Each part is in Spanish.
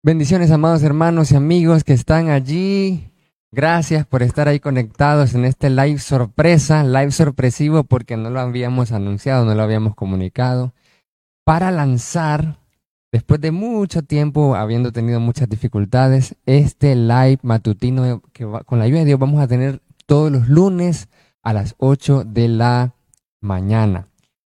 Bendiciones, amados hermanos y amigos que están allí. Gracias por estar ahí conectados en este live sorpresa, live sorpresivo porque no lo habíamos anunciado, no lo habíamos comunicado, para lanzar, después de mucho tiempo, habiendo tenido muchas dificultades, este live matutino que con la ayuda de Dios vamos a tener todos los lunes a las 8 de la mañana.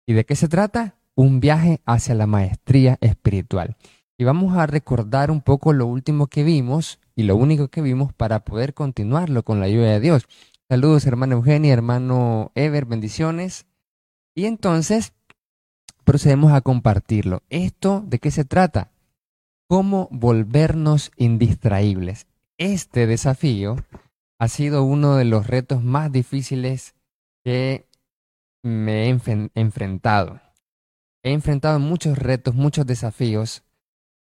¿Y de qué se trata? Un viaje hacia la maestría espiritual y vamos a recordar un poco lo último que vimos y lo único que vimos para poder continuarlo con la ayuda de Dios. Saludos hermano Eugenia, hermano Ever, bendiciones. Y entonces procedemos a compartirlo. ¿Esto de qué se trata? ¿Cómo volvernos indistraíbles? Este desafío ha sido uno de los retos más difíciles que me he enfrentado. He enfrentado muchos retos, muchos desafíos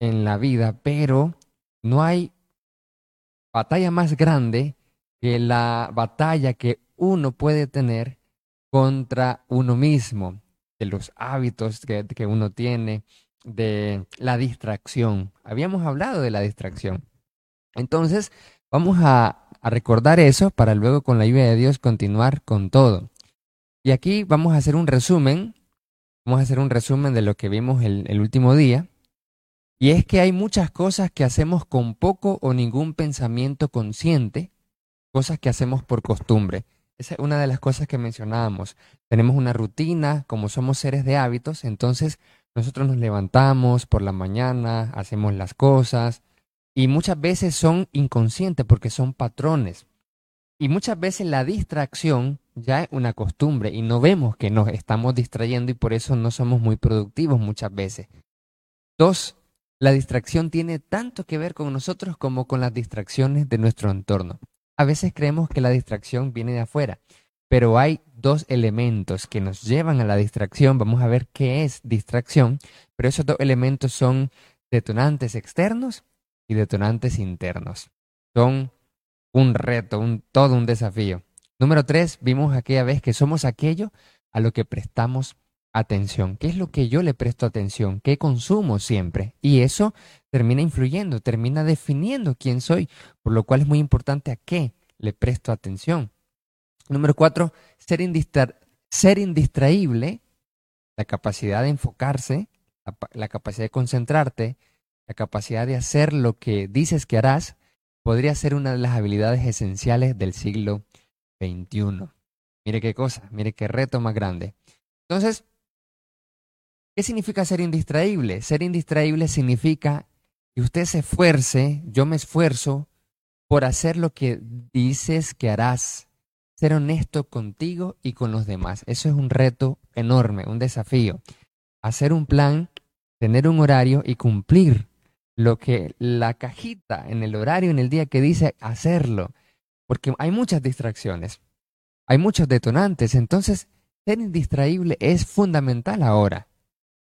en la vida, pero no hay batalla más grande que la batalla que uno puede tener contra uno mismo, de los hábitos que, que uno tiene, de la distracción. Habíamos hablado de la distracción. Entonces, vamos a, a, recordar eso para luego con la ayuda de Dios continuar con todo. Y aquí vamos a hacer un resumen, vamos a hacer un resumen de lo que vimos el, el último día. Y es que hay muchas cosas que hacemos con poco o ningún pensamiento consciente, cosas que hacemos por costumbre. Esa es una de las cosas que mencionábamos. Tenemos una rutina, como somos seres de hábitos, entonces nosotros nos levantamos por la mañana, hacemos las cosas, y muchas veces son inconscientes porque son patrones. Y muchas veces la distracción ya es una costumbre y no vemos que nos estamos distrayendo y por eso no somos muy productivos muchas veces. Dos, la distracción tiene tanto que ver con nosotros como con las distracciones de nuestro entorno. A veces creemos que la distracción viene de afuera, pero hay dos elementos que nos llevan a la distracción. Vamos a ver qué es distracción, pero esos dos elementos son detonantes externos y detonantes internos. Son un reto, un, todo un desafío. Número tres, vimos aquella vez que somos aquello a lo que prestamos atención. ¿Qué es lo que yo le presto atención? ¿Qué consumo siempre? Y eso termina influyendo, termina definiendo quién soy, por lo cual es muy importante a qué le presto atención. Número cuatro, ser, ser indistraíble, la capacidad de enfocarse, la, la capacidad de concentrarte, la capacidad de hacer lo que dices que harás, podría ser una de las habilidades esenciales del siglo XXI. Mire qué cosa, mire qué reto más grande. Entonces, ¿Qué significa ser indistraíble? Ser indistraíble significa que usted se esfuerce, yo me esfuerzo por hacer lo que dices que harás. Ser honesto contigo y con los demás. Eso es un reto enorme, un desafío. Hacer un plan, tener un horario y cumplir lo que la cajita en el horario, en el día que dice hacerlo. Porque hay muchas distracciones, hay muchos detonantes. Entonces, ser indistraíble es fundamental ahora.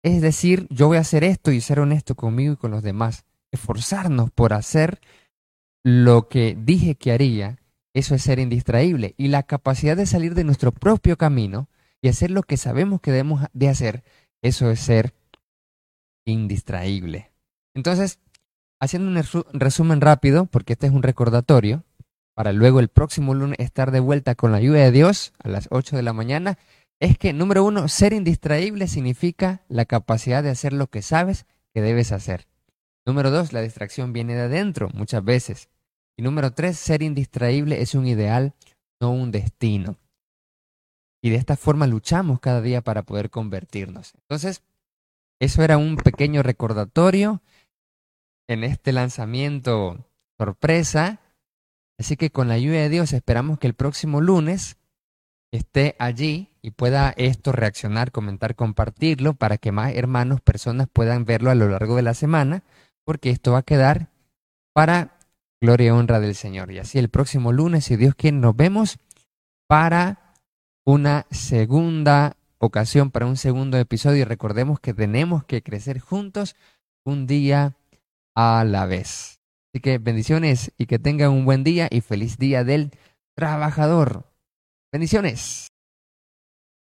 Es decir, yo voy a hacer esto y ser honesto conmigo y con los demás. Esforzarnos por hacer lo que dije que haría, eso es ser indistraíble. Y la capacidad de salir de nuestro propio camino y hacer lo que sabemos que debemos de hacer, eso es ser indistraíble. Entonces, haciendo un resumen rápido, porque este es un recordatorio, para luego el próximo lunes estar de vuelta con la ayuda de Dios a las 8 de la mañana es que, número uno, ser indistraíble significa la capacidad de hacer lo que sabes que debes hacer. Número dos, la distracción viene de adentro muchas veces. Y número tres, ser indistraíble es un ideal, no un destino. Y de esta forma luchamos cada día para poder convertirnos. Entonces, eso era un pequeño recordatorio en este lanzamiento sorpresa. Así que con la ayuda de Dios esperamos que el próximo lunes esté allí y pueda esto reaccionar, comentar, compartirlo para que más hermanos, personas puedan verlo a lo largo de la semana, porque esto va a quedar para gloria y honra del Señor. Y así el próximo lunes, si Dios quiere, nos vemos para una segunda ocasión, para un segundo episodio. Y recordemos que tenemos que crecer juntos un día a la vez. Así que bendiciones y que tengan un buen día y feliz día del trabajador. Bendiciones.